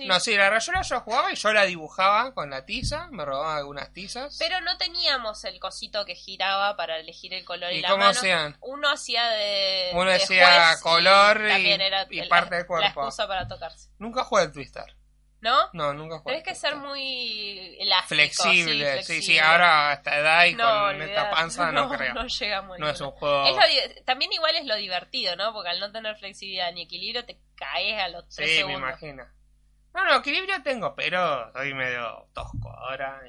No, sí, la rayuela yo jugaba y yo la dibujaba con la tiza, me robaba algunas tizas. Pero no teníamos el cosito que giraba para elegir el color y, ¿Y la cómo hacían? Uno hacía de. Uno hacía color y, parte del cuerpo. La excusa para tocarse. Nunca jugué el twister. ¿No? No, nunca jugué. Tienes que ser muy elástico. Flexible, sí, sí, ahora a esta edad y con esta panza no, creo. No llega muy No es un juego. también igual es lo divertido, ¿no? Porque al no tener flexibilidad ni equilibrio te caes a los tres segundos. Sí, me imagino. No, no, equilibrio tengo, pero soy medio tosco ahora.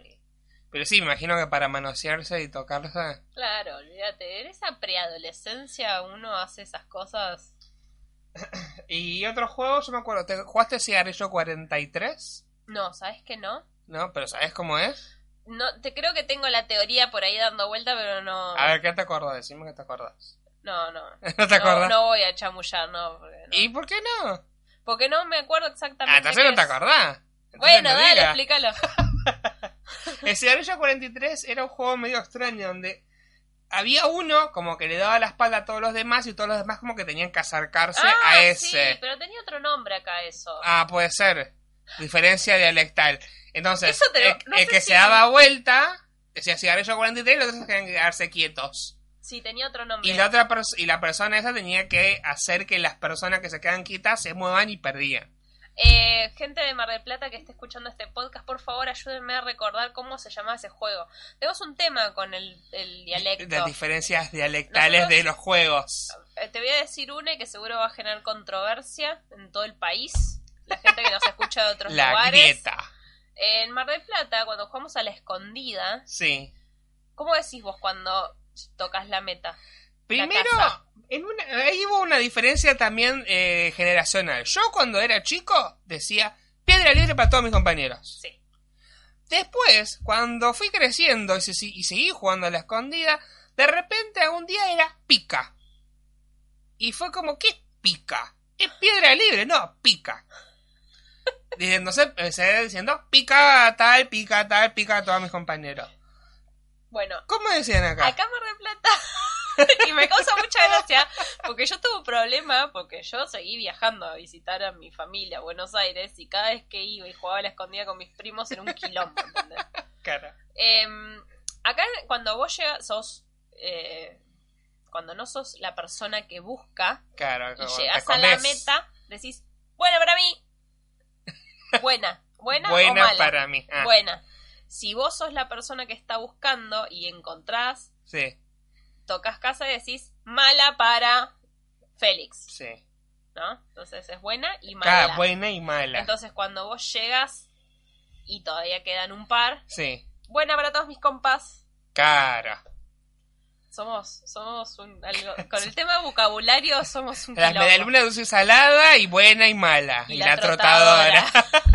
Pero sí, me imagino que para manosearse y tocarse. Claro, olvídate. En esa preadolescencia uno hace esas cosas y otro juego, yo me acuerdo, ¿te jugaste Cigarrillo 43? No, ¿sabes que no? No, pero ¿sabes cómo es? No, te creo que tengo la teoría por ahí dando vuelta, pero no. A ver, ¿qué te acordás? Decime que te acordás. No, no. ¿No te acordás? No, voy a chamullar, no, ¿Y por qué no? Porque no me acuerdo exactamente. Ah, entonces no te acordás. bueno, dale, explícalo. El Cigarrillo 43 era un juego medio extraño donde había uno como que le daba la espalda a todos los demás y todos los demás como que tenían que acercarse ah, a ese. Sí, pero tenía otro nombre acá eso. Ah, puede ser. Diferencia dialectal. Entonces, el, que se daba vuelta decía cigarrillo 43 y los otros tenían que quedarse quietos. Sí, tenía otro nombre. Y la, otra y la persona esa tenía que hacer que las personas que se quedan quietas se muevan y perdían. Eh, gente de Mar del Plata que esté escuchando este podcast, por favor ayúdenme a recordar cómo se llamaba ese juego. Tenemos un tema con el, dialecto. Las diferencias dialectales de los juegos. Eh, te voy a decir una que seguro va a generar controversia en todo el país. La gente que nos escucha de otros la lugares. Grieta. En Mar del Plata, cuando jugamos a la escondida. Sí. ¿Cómo decís vos cuando tocas la meta? Primero, en una, ahí hubo una diferencia también eh, generacional. Yo cuando era chico decía piedra libre para todos mis compañeros. Sí. Después, cuando fui creciendo y, y seguí jugando a la escondida, de repente algún día era pica. Y fue como, ¿qué es pica? Es piedra libre, no, pica. Diciendo, empecé diciendo pica tal, pica tal, pica a todos mis compañeros. Bueno. ¿Cómo decían acá? Acá Mar de Plata y me causa mucha gracia porque yo tuve un problema porque yo seguí viajando a visitar a mi familia a Buenos Aires y cada vez que iba y jugaba a la escondida con mis primos era un quilombo, ¿entendés? Claro. Em, acá cuando vos llegas, sos... Eh, cuando no sos la persona que busca claro, y llegas a la meta, decís, buena para mí. Buena. Buena, buena o mala. para mí. Ah. Buena. Si vos sos la persona que está buscando y encontrás sí tocas casa y decís mala para Félix. Sí. ¿No? Entonces es buena y mala. Ah, buena y mala. Entonces cuando vos llegas y todavía quedan un par. Sí. Buena para todos mis compas. Cara. Somos, somos un, algo, con el tema vocabulario somos un La medialuna dulce salada y buena y mala. Y, la, trotadora.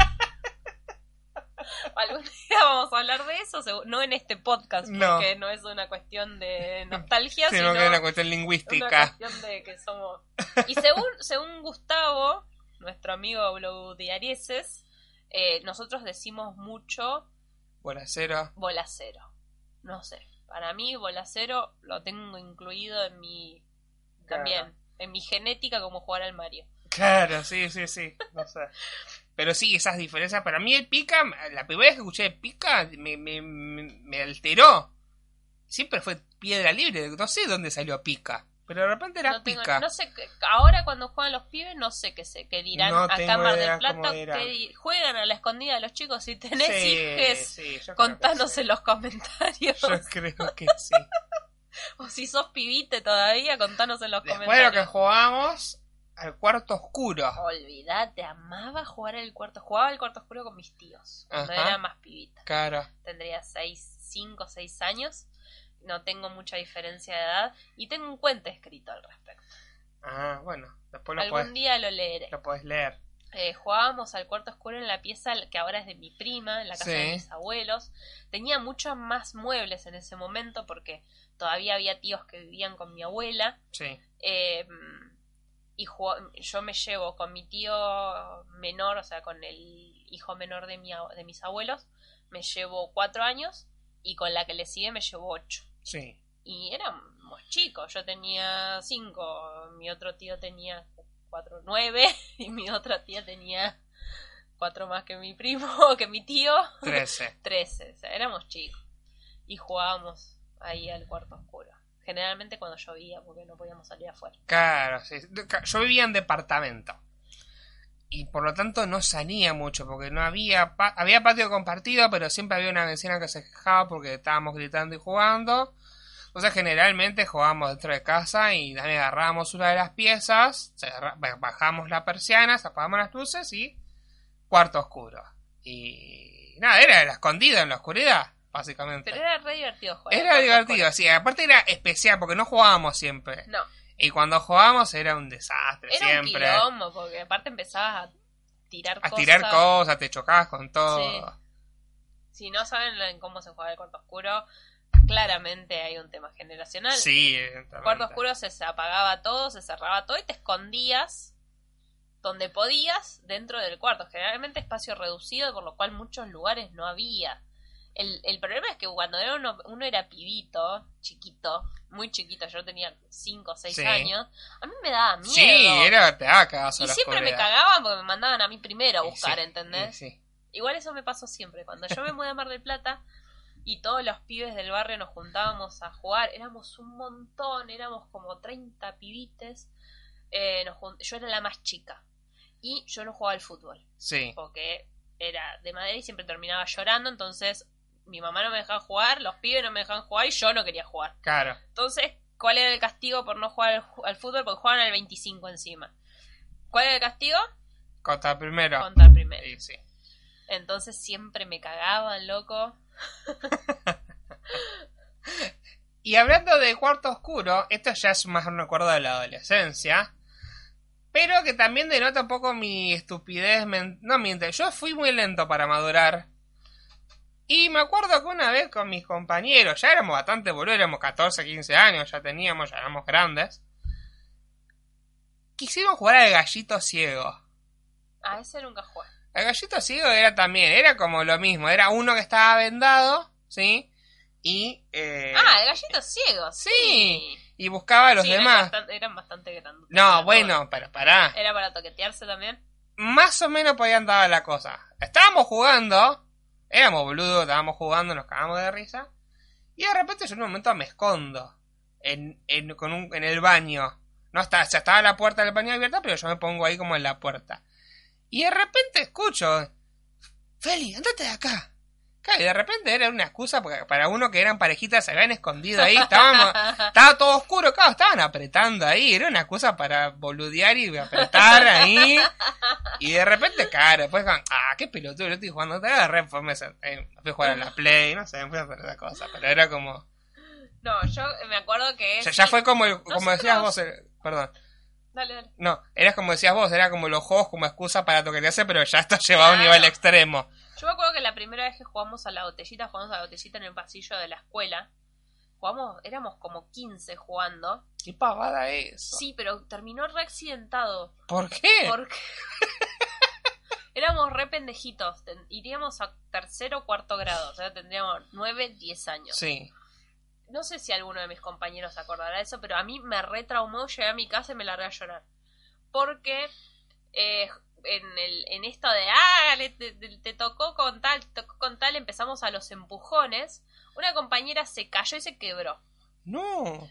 Algún día vamos a hablar de eso, no en este podcast, porque no, es una cuestión de nostalgia, sino, que es una cuestión lingüística. de que somos... Y según, según Gustavo, nuestro amigo Blue Diarieses, eh, nosotros decimos mucho... Bolacero. Bolacero. No sé. Para mí, bolacero lo tengo incluido en mi... También, en mi genética como jugar al Mario. Claro, sí, sí, sí. No sé. Pero sí, esas diferencias. Para mí el pica, la primera vez que escuché pica, me, me, me, alteró. Siempre fue piedra libre. No sé dónde salió pica. Pero de repente era pica. no sé, ahora cuando juegan los pibes, no sé qué, sé, qué dirán a Cámara del Plata. Que juegan a la escondida los chicos. Si tenés sí, hijes, contanos en los comentarios. Yo creo que sí. o si sos pibite todavía, contanos en los comentarios. Bueno, que jugamos, al cuarto oscuro. Olvídate, amaba jugar el cuarto. Jugaba el cuarto oscuro con mis tíos. Cuando era más pibita. Claro. Tendría 6, 5, 6 años. No tengo mucha diferencia de edad. Y tengo un cuento escrito al respecto. Ah, bueno. Después lo Algún día lo leeré. Lo puedes leer. Eh, jugábamos al cuarto oscuro en la pieza que ahora es de mi prima, en la casa de mis abuelos. Tenía muchos más muebles en ese momento porque todavía había tíos que vivían con mi abuela. Sí. Eh, y yo me llevo con mi tío menor, o sea, con el hijo menor de, mi, de mis abuelos, me llevo cuatro años y con la que le sigue me llevo ocho. Sí. Y éramos chicos, yo tenía cinco, mi otro tío tenía cuatro, nueve y mi otra tía tenía cuatro más que mi primo, que mi tío. Trece. Trece, o sea, éramos chicos. Y jugábamos ahí al cuarto oscuro. Generalmente cuando llovía, porque no podíamos salir afuera. Claro, sí. Yo vivía en departamento. Y por lo tanto no salía mucho, porque no había... había patio compartido, pero siempre había una vecina que se quejaba porque estábamos gritando y jugando. Entonces generalmente jugábamos dentro de casa y también agarrábamos una de las piezas, bajamos la persiana, apagamos las luces y cuarto oscuro. Y nada, era escondido en la oscuridad básicamente. Pero era re divertido jugar. Era divertido, sí. Aparte era especial porque no jugábamos siempre. No. Y cuando jugábamos era un desastre era siempre. Era un quilombo porque aparte empezabas a tirar a cosas. A tirar cosas, te chocabas con todo. Si no saben cómo se juega el cuarto oscuro, claramente hay un tema generacional. Sí, el cuarto oscuro se, se apagaba todo, se cerraba todo y te escondías donde podías dentro del cuarto. Generalmente espacio reducido, por lo cual muchos lugares no había. El, el problema es que cuando era uno, uno era pibito, chiquito, muy chiquito, yo tenía 5 o 6 años, a mí me daba miedo. Sí, era te Y siempre me cagaban porque me mandaban a mí primero a buscar, ¿entendés? Igual eso me pasó siempre. Cuando yo me mudé a Mar del Plata y todos los pibes del barrio nos juntábamos a jugar, éramos un montón, éramos como 30 pibites. Eh, yo era la más chica y yo no jugaba al fútbol. Sí. Porque era de madera y siempre terminaba llorando, entonces mi mamá no me dejaba jugar, los pibes no me dejaban jugar y yo no quería jugar. Claro. Entonces, ¿cuál era el castigo por no jugar al, fútbol? Porque jugaban al 25 encima. ¿Cuál era el castigo? Contra el primero. Contra el primero. Sí, sí. Entonces siempre me cagaban, loco. y hablando de cuarto oscuro, esto ya es más un recuerdo de la adolescencia. Pero que también denota un poco mi estupidez. No miente, yo fui muy lento para madurar. Y me acuerdo que una vez con mis compañeros, ya éramos bastante boludos, éramos 14, 15 años, ya teníamos, ya éramos grandes. Quisimos jugar al gallito ciego. Ah, ese nunca jugué. El gallito ciego era también, era como lo mismo, era uno que estaba vendado, ¿sí? Y... Eh, ah, el gallito ciego, sí. Y buscaba a los demás. Eran bastante, grandes. No, bueno, pero pará. ¿Era para toquetearse también? Más o menos podían dar la cosa. Estábamos jugando Éramos boludos, estábamos jugando, nos cagamos de risa. Y de repente yo en un momento me escondo en, en, con un, en el baño. No está, ya estaba la puerta del baño abierta, pero yo me pongo ahí como en la puerta. Y de repente escucho, Feli, andate de acá y de repente era una excusa para uno que eran parejitas se habían escondido ahí, estábamos, estaba todo oscuro, claro, estaban apretando ahí, era una excusa para boludear y apretar ahí. Y de repente, claro, después, ah, qué pelotudo, yo estoy jugando, te agarré, pues me, fui a jugar a la Play, no sé, me fui a hacer esa cosa, pero era como... No, yo me acuerdo que... ya fue como, como decías vos, eh, perdón. Dale, dale. No, eras como decías vos, era como los juegos como excusa para toquetearse, pero ya está llevado a un nivel extremo. Yo me acuerdo que la primera vez que jugamos a la botellita, jugamos a la botellita en el pasillo de la escuela. Jugamos, éramos como 15 jugando. ¿Qué pavada es? Sí, pero terminó re accidentado. ¿Por qué? Porque éramos re pendejitos. Iríamos a tercero o cuarto grado. O sea, tendríamos 9, 10 años. Sí. No sé si alguno de mis compañeros acordará de eso, pero a mí me retraumó. Llegué a mi casa y me largué a llorar. Porque eh, en, el, en esto de, ah, te, tocó con tal, tocó con tal, empezamos a los empujones, una compañera se cayó y se quebró. No.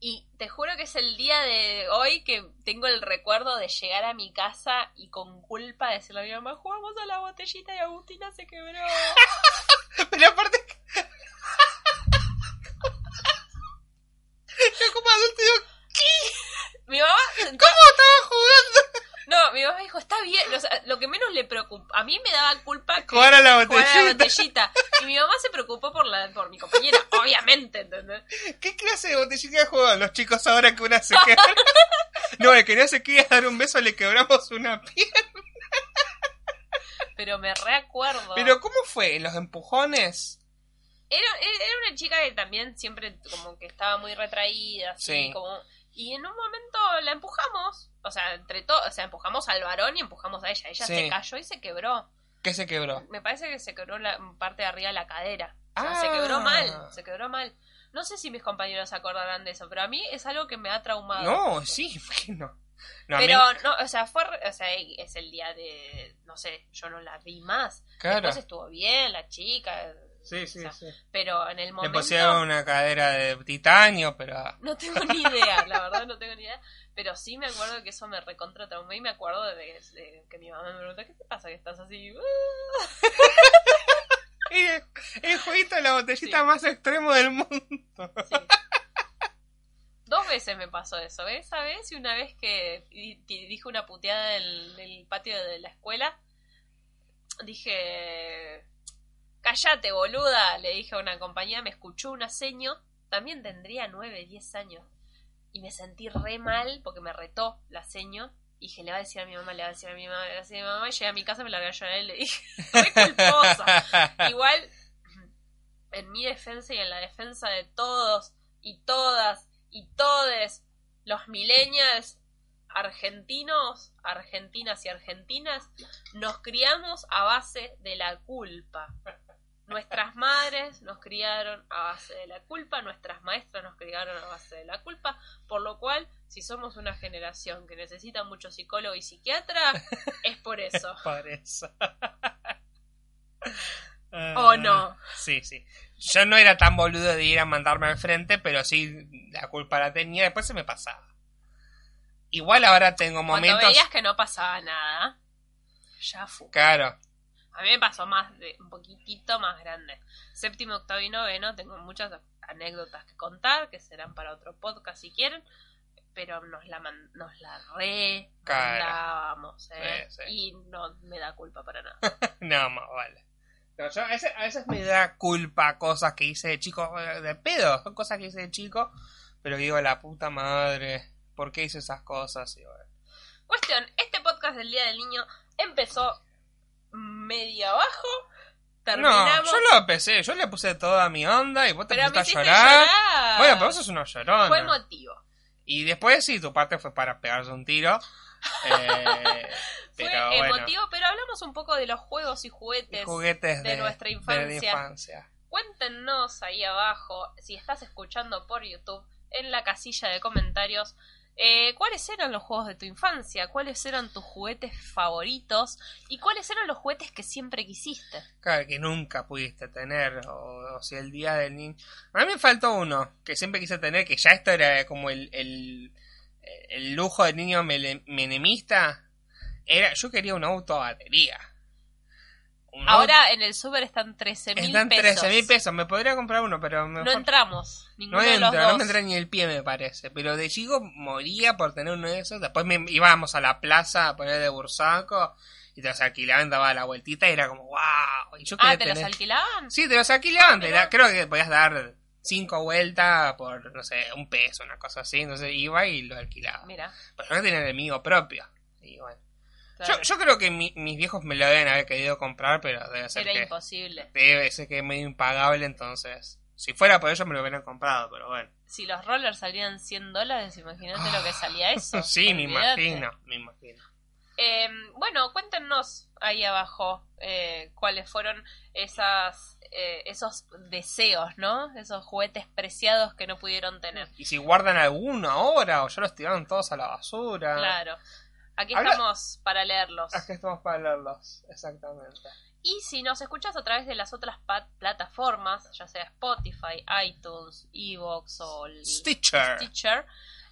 Y te juro que es el día de hoy que tengo el recuerdo de llegar a mi casa y con culpa decirle a mi mamá, jugamos a la botellita y Agustina se quebró. Pero aparte... Yo como adulto digo, ¿qué? Mi mamá... ¿Cómo? No, mi mamá dijo, está bien. lo que menos le preocupa. A mí me daba culpa que jugar a la botellita. Y mi mamá se preocupó por la por mi compañera, obviamente, ¿entendés? ¿Qué clase de botellita juegan los chicos ahora que una se queda? no, el que no se quiere dar un beso le quebramos una pierna. Pero me reacuerdo. Pero ¿cómo fue? ¿Los empujones? Era, era una chica que también siempre como que estaba muy retraída, así, como Y en un momento la empujamos, o sea, entre todos, o sea, empujamos al varón y empujamos a ella. Ella se cayó y se quebró. ¿Qué se quebró? Me parece que se quebró la parte de arriba de la cadera. se quebró ah. mal, se quebró mal. No sé si mis compañeros se acordarán de eso, pero a mí es algo que me ha traumado. No, sí, no. no pero, no, o sea, fue, o sea, es el día de, no sé, yo no la vi más. Claro. Después estuvo bien, la chica. Sí, sí, sí. Pero en el momento... Le pusieron una cadera de titanio, pero... No tengo ni idea, la verdad no tengo ni idea. Pero sí me acuerdo que eso me recontra traumé y me acuerdo de, que mi mamá me preguntó, ¿qué te pasa que estás así? el, jueguito de la botellita más extremo del mundo. Dos veces me pasó eso, esa vez y una vez que dije una puteada en el patio de la escuela. Dije, cállate boluda, le dije a una compañía, me escuchó una seño, también tendría nueve, diez años. Y me sentí re mal porque me retó la seño y dije, le va a decir a mi mamá, le va a decir a mi mamá, le va a decir a mi mamá. Y llegué a mi casa, me la voy a llorar y le dije, re culposa. Igual, en mi defensa y en la defensa de todos y todas y todes los millennials argentinos, argentinas y argentinas, nos criamos a base de la culpa. Nuestras madres nos criaron a base de la culpa, nuestras maestras nos criaron a base de la culpa, por lo cual, si somos una generación que necesita mucho psicólogo y psiquiatra, es por eso. por eso. ¿O no? Ah, sí, sí. Yo no era tan boludo de ir a mandarme al frente, pero sí la culpa la tenía, después se me pasaba. Igual ahora tengo momentos... Cuando veías que no pasaba nada, ya fue. Claro. A mí me pasó más de un poquitito más grande. Séptimo, octavo y noveno, tengo muchas anécdotas que contar, que serán para otro podcast si quieren, pero nos la, nos la re mandábamos, ¿eh? Y no me da culpa para nada. no, más vale. a, veces, me da culpa cosas que hice de chico, eh, de pedo, son cosas que hice de chico, pero digo, la puta madre, ¿por qué hice esas cosas? Y Cuestión, este podcast del Día del Niño empezó medio abajo. Terminamos. No, yo lo empecé, yo le puse toda mi onda y vos te pusiste a llorar. Bueno, pero eso es una llorona. Fue emotivo. Y después sí, tu parte fue para pegarse un tiro. Eh, fue emotivo, pero hablamos un poco de los juegos y juguetes, de, nuestra infancia. infancia. Cuéntenos ahí abajo, si estás escuchando por YouTube, en la casilla de comentarios, eh, ¿Cuáles eran los juegos de tu infancia? ¿Cuáles eran tus juguetes favoritos? ¿Y cuáles eran los juguetes que siempre quisiste? Claro, que nunca pudiste tener. O, si el día del niño. A mí me faltó uno que siempre quise tener, que ya esto era como el, el, lujo del niño menemista. Era, yo quería un auto a batería. Ahora en el super están 13 mil pesos. Están 13 mil pesos. Me podría comprar uno, pero... No entramos. no no me entra ni el pie, me parece. Pero de chico moría por tener uno de esos. Después me íbamos a la plaza a poner de bursaco y te los alquilaban, daba la vueltita y era como, wow. Y yo ah, ¿te los alquilaban? Sí, te los alquilaban. Ah, creo que podías dar cinco vueltas por, no sé, un peso, una cosa así. Entonces iba y lo alquilaba. Mira. Pero no tenía el mío propio. Y bueno. Yo, creo que mis viejos me lo deben haber querido comprar, pero debe ser Era imposible. Debe ser que es medio impagable, entonces... Si fuera por ello me lo hubieran comprado, pero bueno. Si los rollers salían 100 dólares, imagínate lo que salía eso. sí, me imagino, me imagino. Em, bueno, cuéntenos ahí abajo eh, cuáles fueron esas, eh, esos deseos, ¿no? Esos juguetes preciados que no pudieron tener. Y si guardan alguno ahora o ya los tiraron todos a la basura. Claro. Aquí estamos para leerlos. Aquí estamos para leerlos, exactamente. Y si nos escuchas a través de las otras plataformas, ya sea Spotify, iTunes, Evox o Stitcher,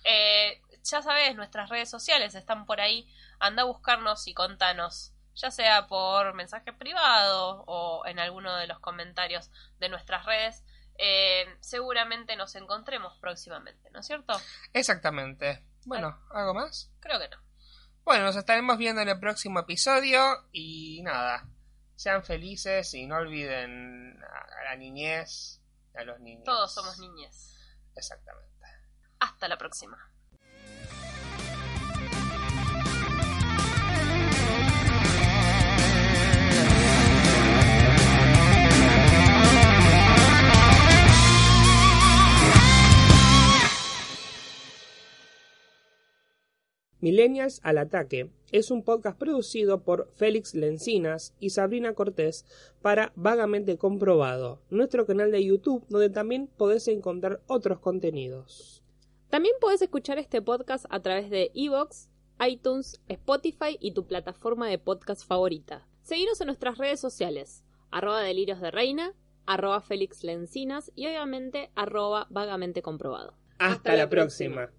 eh, ya sabes, nuestras redes sociales están por ahí. Anda a buscarnos y contanos, ya sea por mensaje privado o en alguno de los comentarios de nuestras redes. Eh, seguramente nos encontremos próximamente, ¿no es cierto? Exactamente. Bueno, ¿algo más? Creo que no. Bueno, nos estaremos viendo en el próximo episodio y nada, sean felices y no olviden a la niñez, a los niños. Todos somos niñez. Exactamente. Hasta la próxima. Millennials al Ataque es un podcast producido por Félix Lencinas y Sabrina Cortés para Vagamente Comprobado, nuestro canal de YouTube donde también podés encontrar otros contenidos. También podés escuchar este podcast a través de Evox, iTunes, Spotify y tu plataforma de podcast favorita. Seguinos en nuestras redes sociales, arroba delirios de reina, arroba Félix Lencinas y obviamente arroba vagamente comprobado. Hasta, la próxima.